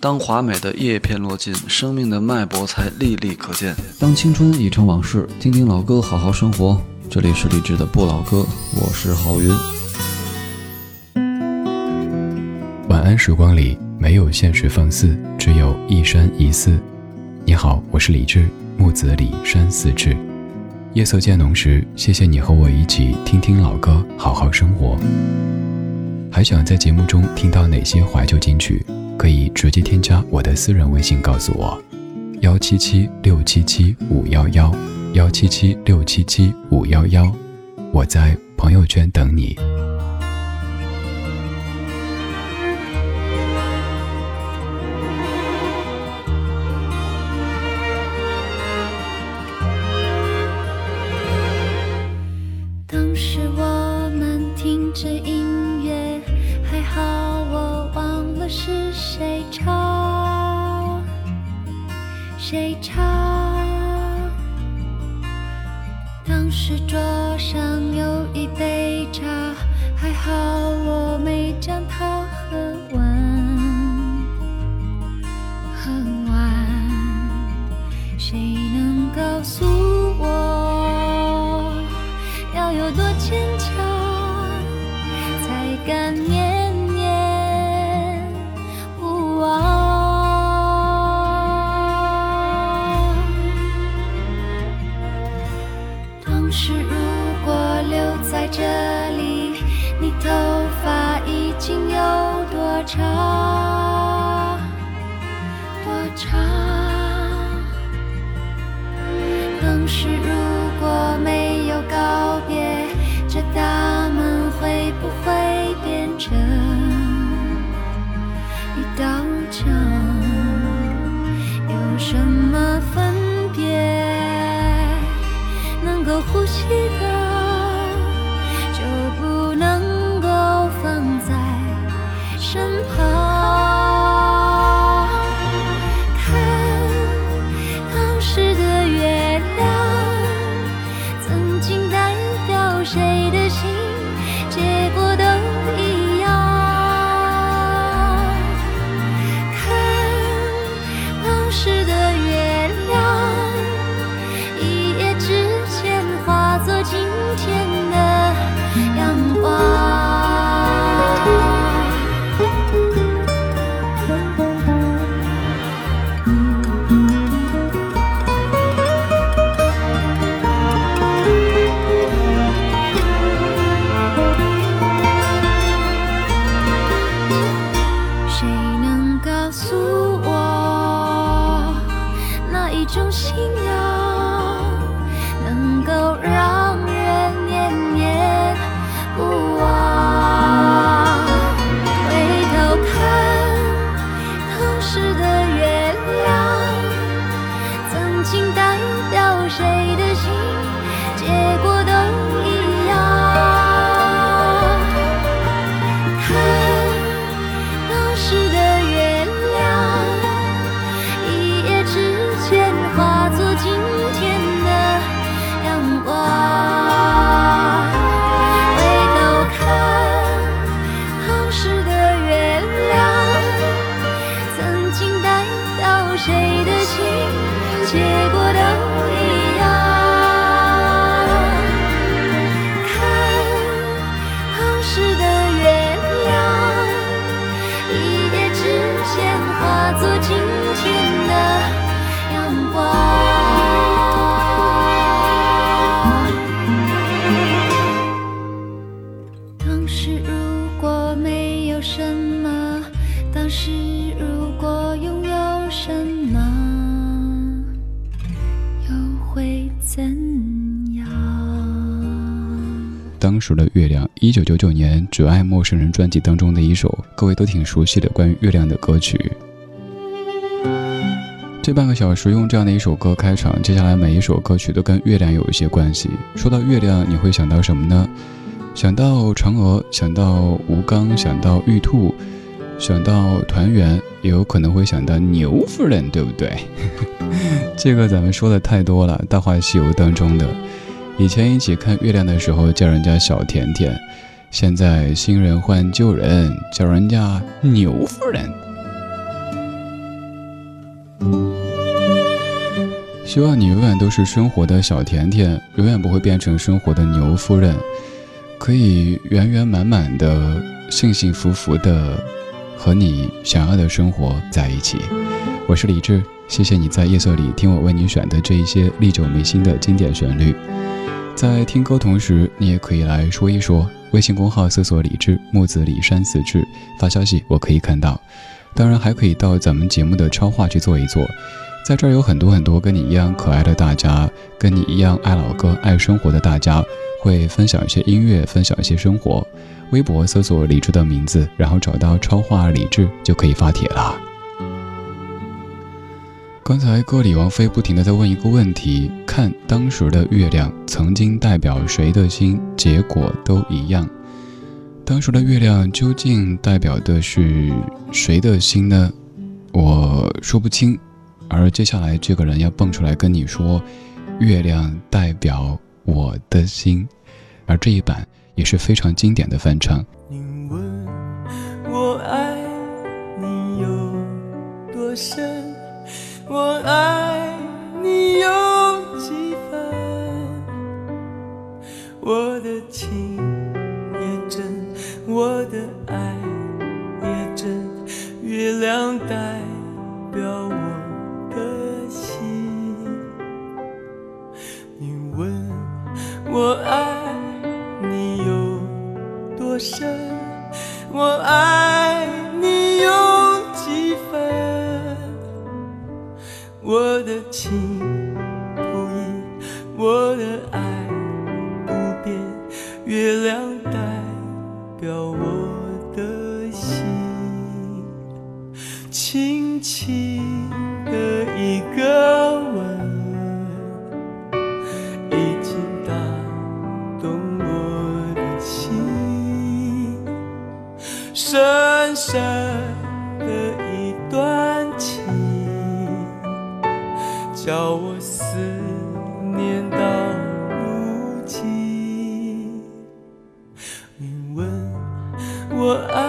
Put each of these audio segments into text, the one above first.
当华美的叶片落尽，生命的脉搏才历历可见。当青春已成往事，听听老歌，好好生活。这里是励志的不老歌，我是郝云。晚安时光里没有现实放肆，只有一山一寺。你好，我是李志，木子李山寺志。夜色渐浓时，谢谢你和我一起听听老歌，好好生活。还想在节目中听到哪些怀旧金曲？可以直接添加我的私人微信告诉我，幺七七六七七五幺幺，幺七七六七七五幺幺，我在朋友圈等你。身旁。一九九九年《只爱陌生人》专辑当中的一首，各位都挺熟悉的关于月亮的歌曲。这半个小时用这样的一首歌开场，接下来每一首歌曲都跟月亮有一些关系。说到月亮，你会想到什么呢？想到嫦娥，想到吴刚，想到玉兔，想到团圆，也有可能会想到牛夫人，对不对？这个咱们说的太多了，《大话西游》当中的。以前一起看月亮的时候叫人家小甜甜现在新人换旧人叫人家牛夫人。希望你永远都是生活的小甜甜永远不会变成生活的牛夫人可以圆圆满满的幸幸福福的和你想要的生活在一起。我是李志，谢谢你在夜色里听我为你选的这一些历久弥新的经典旋律。在听歌同时，你也可以来说一说。微信公号搜索“李志木子李山四志”，发消息我可以看到。当然，还可以到咱们节目的超话去做一做。在这儿有很多很多跟你一样可爱的大家，跟你一样爱老歌、爱生活的大家，会分享一些音乐，分享一些生活。微博搜索李智的名字，然后找到超话李智就可以发帖了。刚才歌里王菲不停的在问一个问题：看当时的月亮曾经代表谁的心？结果都一样。当时的月亮究竟代表的是谁的心呢？我说不清。而接下来这个人要蹦出来跟你说，月亮代表我的心，而这一版也是非常经典的翻唱。你问我爱你有多深，我爱你有几分，我的情也真，我的爱也真，月亮代表我的心。你问。我爱你有多深，我爱的情不移，我的爱不变，月亮代表我爱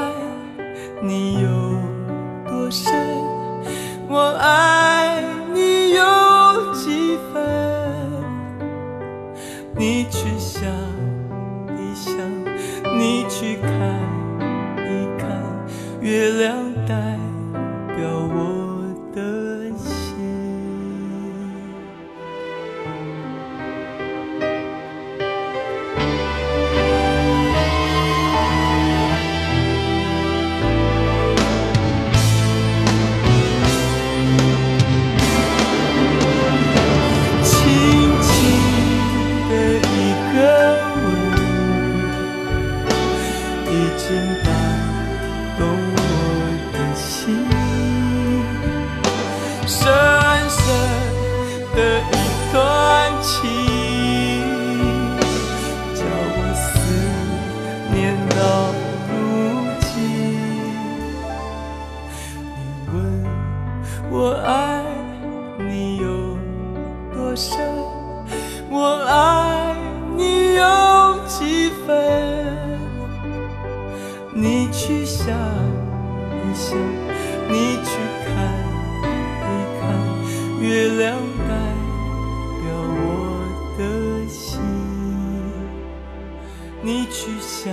你去想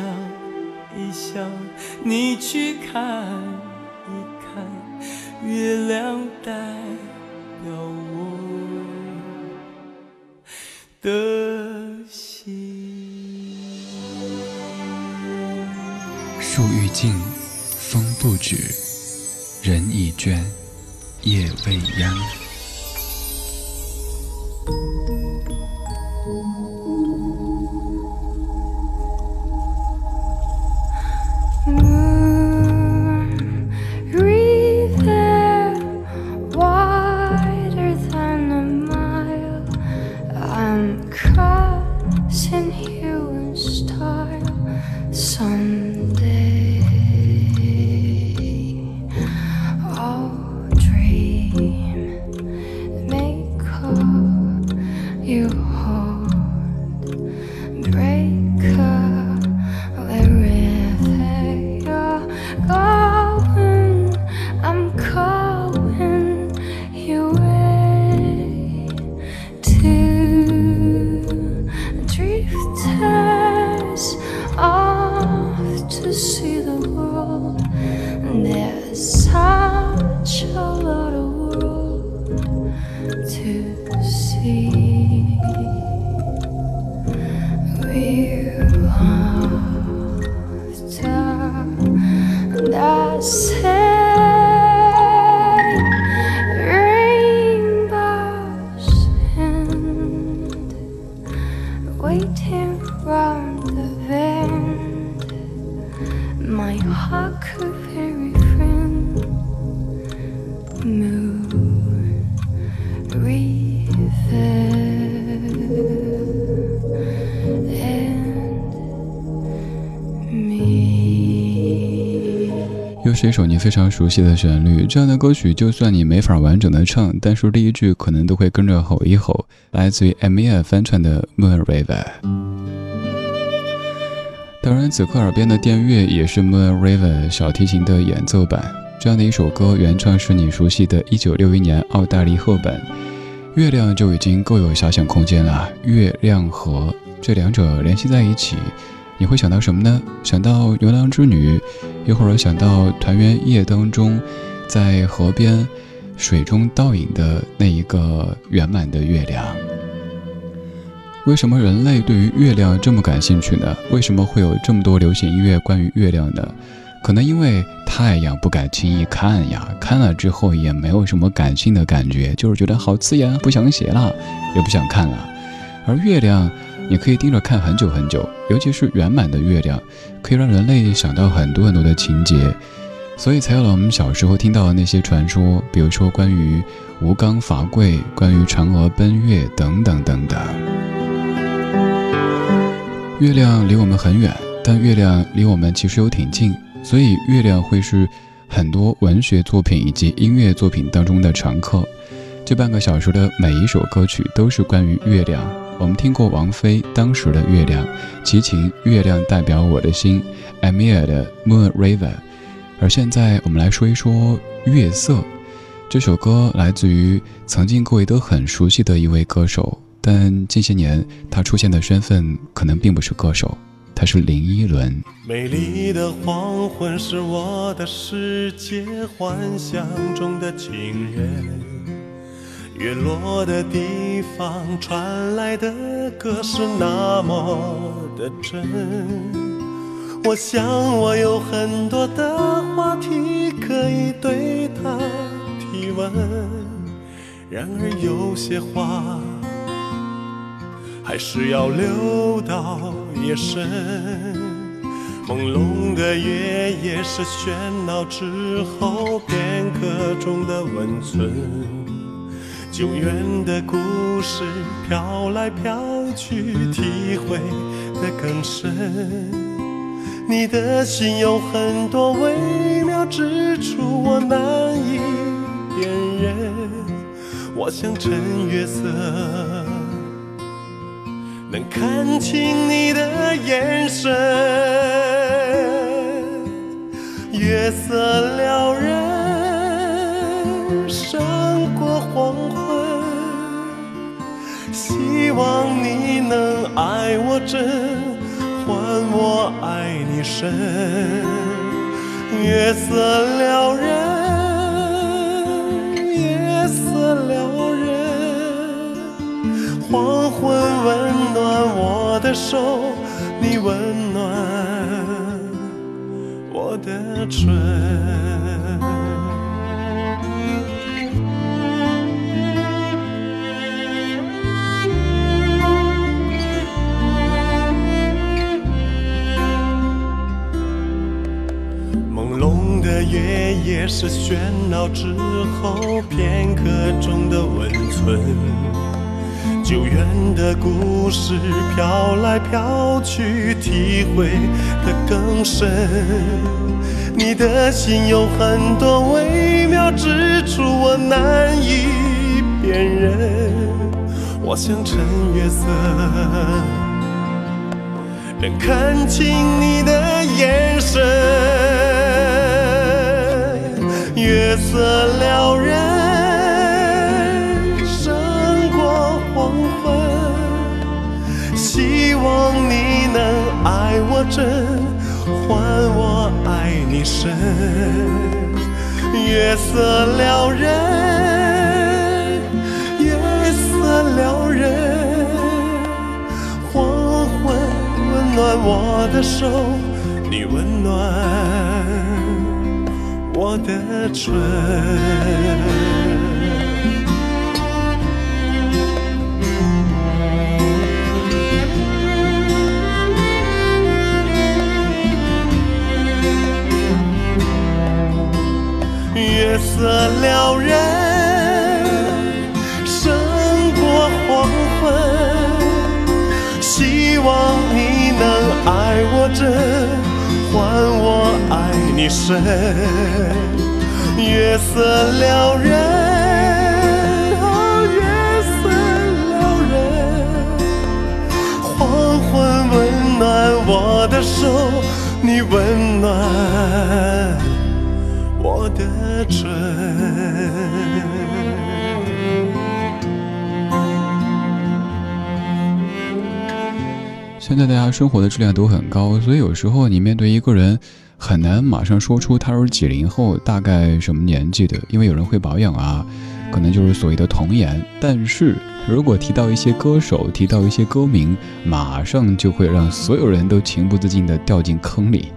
一想，你去看一看，月亮代表我的心。树欲静，风不止，人已倦，夜未央。come. see we are. 是一首你非常熟悉的旋律，这样的歌曲就算你没法完整的唱，但是第一句可能都会跟着吼一吼。来自于 Emia 翻唱的 Moon River。当然，此刻耳边的电乐也是 Moon River 小提琴的演奏版。这样的一首歌，原唱是你熟悉的1961年奥地利赫本。月亮就已经够有遐想空间了，月亮河这两者联系在一起，你会想到什么呢？想到牛郎织女，又或者想到团圆夜当中，在河边水中倒影的那一个圆满的月亮。为什么人类对于月亮这么感兴趣呢？为什么会有这么多流行音乐关于月亮呢？可能因为太阳不敢轻易看呀，看了之后也没有什么感性的感觉，就是觉得好刺眼，不想写了，也不想看了。而月亮，你可以盯着看很久很久，尤其是圆满的月亮，可以让人类想到很多很多的情节，所以才有了我们小时候听到的那些传说，比如说关于吴刚伐桂、关于嫦娥奔月等等等等。月亮离我们很远，但月亮离我们其实又挺近，所以月亮会是很多文学作品以及音乐作品当中的常客。这半个小时的每一首歌曲都是关于月亮。我们听过王菲当时的月亮，齐秦《月亮代表我的心》，Amir 的 Moon River，而现在我们来说一说月色。这首歌来自于曾经各位都很熟悉的一位歌手，但近些年他出现的身份可能并不是歌手，他是林依轮。美丽的黄昏是我的世界，幻想中的情人。月落的地方传来的歌是那么的真。我想我有很多的话题可以对他提问，然而有些话还是要留到夜深。朦胧的月夜是喧闹之后片刻中的温存。久远的故事飘来飘去，体会的更深。你的心有很多微妙之处，我难以辨认。我像趁月色，能看清你的眼神。月色撩人。胜过黄昏，希望你能爱我真，换我爱你深。月色撩人，月色撩人，黄昏温暖我的手，你温暖我的唇。是喧闹之后片刻中的温存，久远的故事飘来飘去，体会的更深。你的心有很多微妙之处，我难以辨认。我想趁月色，能看清你的眼神。月色撩人，胜过黄昏。希望你能爱我真，换我爱你深。月色撩人，月色撩人，黄昏温暖我的手，你温暖我的唇。月色撩人，你深。月色撩人，哦，月色撩人。黄昏温暖我的手，你温暖。我的唇。现在大家生活的质量都很高，所以有时候你面对一个人，很难马上说出他是几零后，大概什么年纪的，因为有人会保养啊，可能就是所谓的童颜。但是如果提到一些歌手，提到一些歌名，马上就会让所有人都情不自禁地掉进坑里。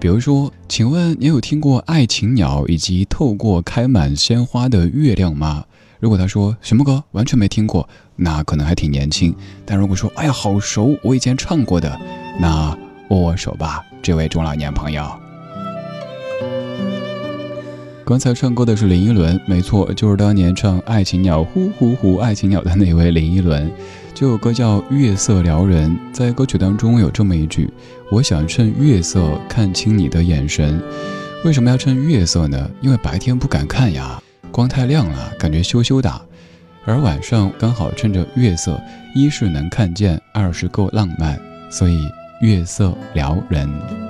比如说，请问你有听过《爱情鸟》以及《透过开满鲜花的月亮》吗？如果他说什么歌完全没听过，那可能还挺年轻。但如果说哎呀好熟，我以前唱过的，那握握手吧，这位中老年朋友。刚才唱歌的是林依轮，没错，就是当年唱《爱情鸟》呼呼呼爱情鸟的那位林依轮。这首歌叫《月色撩人》，在歌曲当中有这么一句：“我想趁月色看清你的眼神。”为什么要趁月色呢？因为白天不敢看呀，光太亮了，感觉羞羞的。而晚上刚好趁着月色，一是能看见，二是够浪漫，所以月色撩人。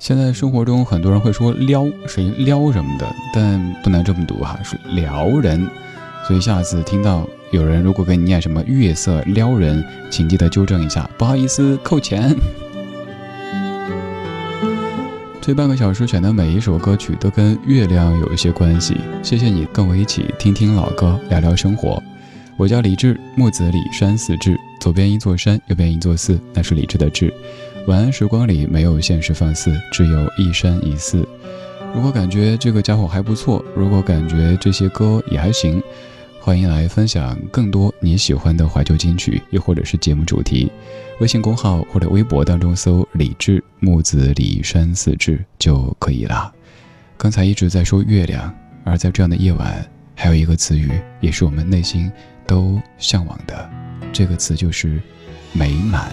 现在生活中很多人会说“撩”声音“撩”什么的，但不能这么读哈，是“撩人”。所以下次听到。有人如果给你念什么月色撩人，请记得纠正一下，不好意思，扣钱。这半个小时选的每一首歌曲都跟月亮有一些关系，谢谢你跟我一起听听老歌，聊聊生活。我叫李志，木子李山寺志，左边一座山，右边一座寺，那是李志的志。晚安时光里没有现实放肆，只有一山一寺。如果感觉这个家伙还不错，如果感觉这些歌也还行。欢迎来分享更多你喜欢的怀旧金曲，又或者是节目主题。微信公号或者微博当中搜“李志木子李山四志”就可以了。刚才一直在说月亮，而在这样的夜晚，还有一个词语，也是我们内心都向往的，这个词就是美满。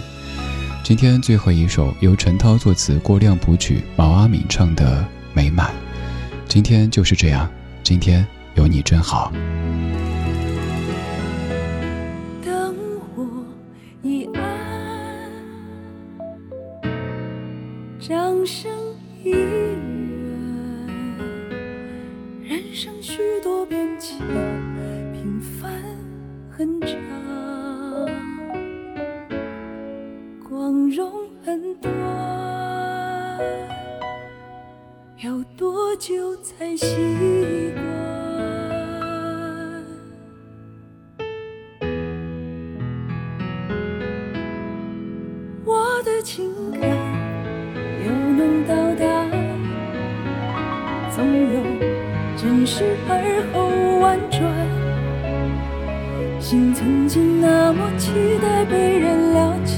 今天最后一首由陈涛作词、郭亮谱曲、毛阿敏唱的《美满》，今天就是这样，今天有你真好。灯火已暗掌声已远，人生许多变迁，光荣很短，要多久才习惯？我的情感又能到达。总有真实而后婉转，心曾经那么期待被人了解，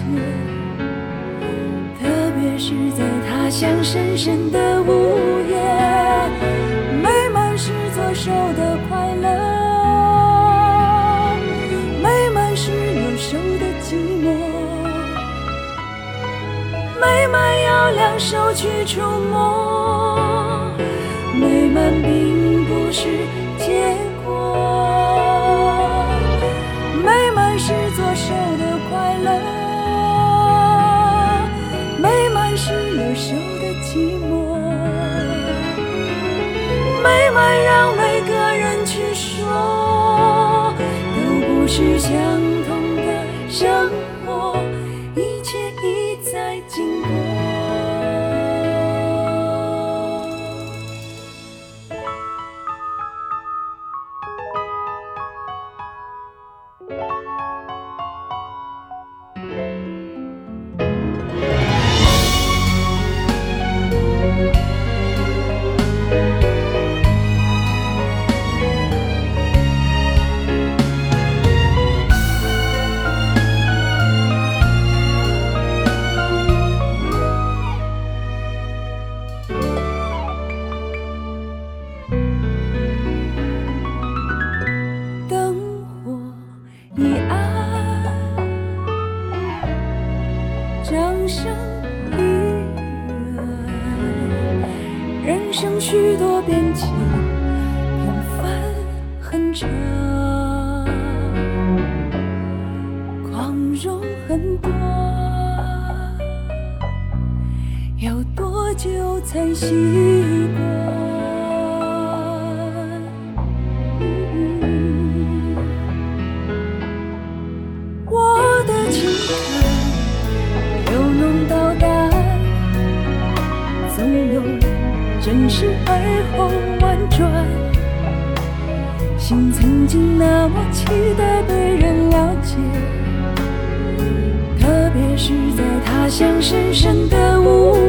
是在他乡深深的午夜，美满是左手的快乐，美满是右手的寂寞，美满要两手去触摸。美满并不是结果，美满是只想情感由浓到淡，总有真实而后婉转。心曾经那么期待被人了解，特别是在他乡深深的午